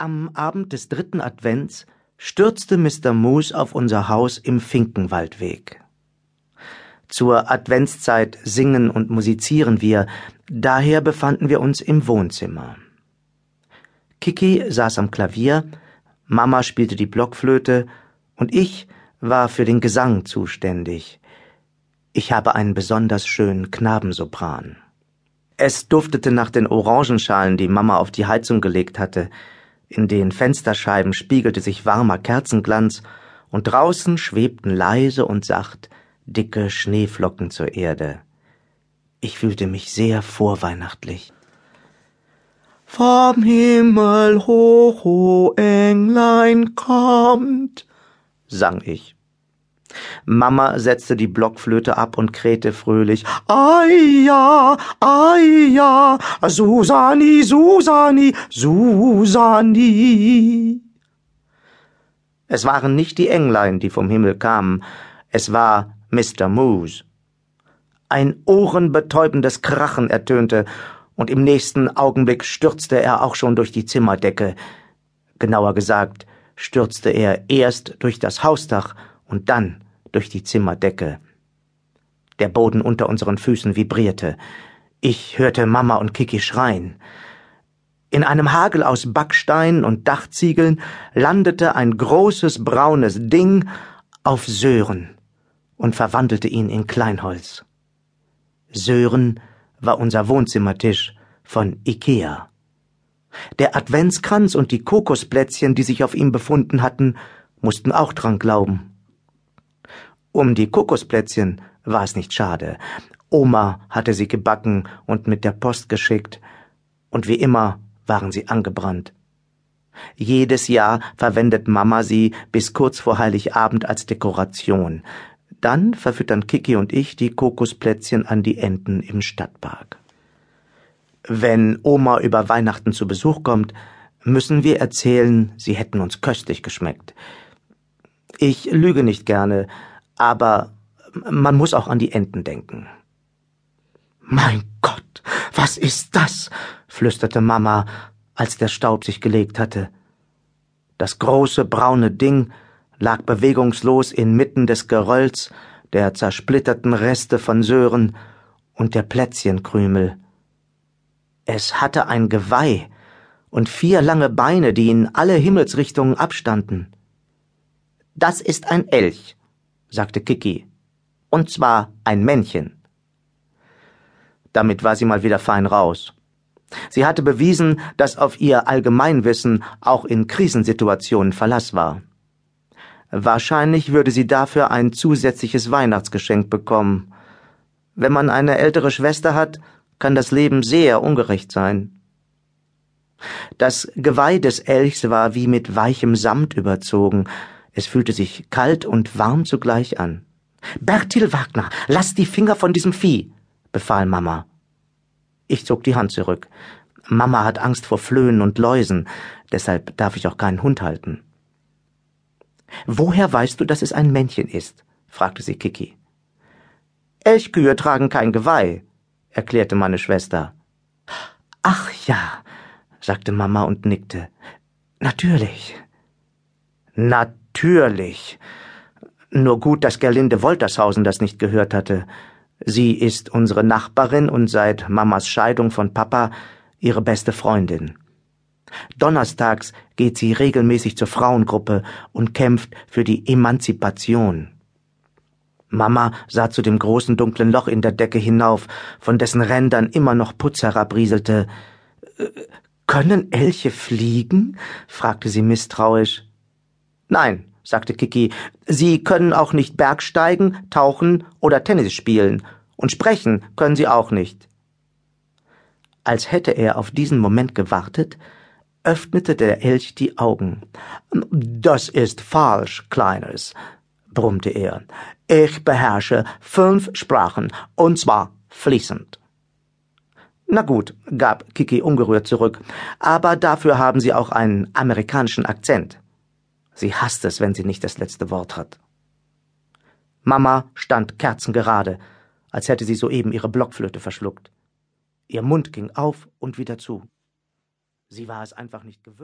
Am Abend des dritten Advents stürzte Mr. Moose auf unser Haus im Finkenwaldweg. Zur Adventszeit singen und musizieren wir, daher befanden wir uns im Wohnzimmer. Kiki saß am Klavier, Mama spielte die Blockflöte und ich war für den Gesang zuständig. Ich habe einen besonders schönen Knabensopran. Es duftete nach den Orangenschalen, die Mama auf die Heizung gelegt hatte. In den Fensterscheiben spiegelte sich warmer Kerzenglanz, und draußen schwebten leise und sacht dicke Schneeflocken zur Erde. Ich fühlte mich sehr vorweihnachtlich. Vom Himmel hoch, o Englein kommt, sang ich. Mama setzte die Blockflöte ab und krähte fröhlich. Ai ja, ai ja, Susani, Susani, Susani. Es waren nicht die Englein, die vom Himmel kamen, es war Mr. Moose. Ein ohrenbetäubendes Krachen ertönte, und im nächsten Augenblick stürzte er auch schon durch die Zimmerdecke. Genauer gesagt, stürzte er erst durch das Hausdach und dann durch die Zimmerdecke. Der Boden unter unseren Füßen vibrierte. Ich hörte Mama und Kiki schreien. In einem Hagel aus Backstein und Dachziegeln landete ein großes braunes Ding auf Sören und verwandelte ihn in Kleinholz. Sören war unser Wohnzimmertisch von Ikea. Der Adventskranz und die Kokosplätzchen, die sich auf ihm befunden hatten, mussten auch dran glauben. Um die Kokosplätzchen war es nicht schade. Oma hatte sie gebacken und mit der Post geschickt, und wie immer waren sie angebrannt. Jedes Jahr verwendet Mama sie bis kurz vor Heiligabend als Dekoration. Dann verfüttern Kiki und ich die Kokosplätzchen an die Enten im Stadtpark. Wenn Oma über Weihnachten zu Besuch kommt, müssen wir erzählen, sie hätten uns köstlich geschmeckt. Ich lüge nicht gerne, aber man muss auch an die Enten denken. Mein Gott, was ist das? flüsterte Mama, als der Staub sich gelegt hatte. Das große braune Ding lag bewegungslos inmitten des Gerölls, der zersplitterten Reste von Sören und der Plätzchenkrümel. Es hatte ein Geweih und vier lange Beine, die in alle Himmelsrichtungen abstanden. Das ist ein Elch, sagte Kiki. Und zwar ein Männchen. Damit war sie mal wieder fein raus. Sie hatte bewiesen, dass auf ihr Allgemeinwissen auch in Krisensituationen Verlass war. Wahrscheinlich würde sie dafür ein zusätzliches Weihnachtsgeschenk bekommen. Wenn man eine ältere Schwester hat, kann das Leben sehr ungerecht sein. Das Geweih des Elchs war wie mit weichem Samt überzogen, es fühlte sich kalt und warm zugleich an. Bertil Wagner, lass die Finger von diesem Vieh, befahl Mama. Ich zog die Hand zurück. Mama hat Angst vor Flöhen und Läusen, deshalb darf ich auch keinen Hund halten. Woher weißt du, dass es ein Männchen ist? fragte sie Kiki. Elchkühe tragen kein Geweih, erklärte meine Schwester. Ach ja, sagte Mama und nickte. Natürlich. Natürlich. Nur gut, dass Gerlinde Woltershausen das nicht gehört hatte. Sie ist unsere Nachbarin und seit Mamas Scheidung von Papa ihre beste Freundin. Donnerstags geht sie regelmäßig zur Frauengruppe und kämpft für die Emanzipation. Mama sah zu dem großen dunklen Loch in der Decke hinauf, von dessen Rändern immer noch Putz herabrieselte. Äh, können Elche fliegen? fragte sie misstrauisch. Nein, sagte Kiki, Sie können auch nicht Bergsteigen, tauchen oder Tennis spielen, und sprechen können Sie auch nicht. Als hätte er auf diesen Moment gewartet, öffnete der Elch die Augen. Das ist falsch, Kleines, brummte er. Ich beherrsche fünf Sprachen, und zwar fließend. Na gut, gab Kiki ungerührt zurück, aber dafür haben Sie auch einen amerikanischen Akzent. Sie hasst es, wenn sie nicht das letzte Wort hat. Mama stand kerzengerade, als hätte sie soeben ihre Blockflöte verschluckt. Ihr Mund ging auf und wieder zu. Sie war es einfach nicht gewöhnt.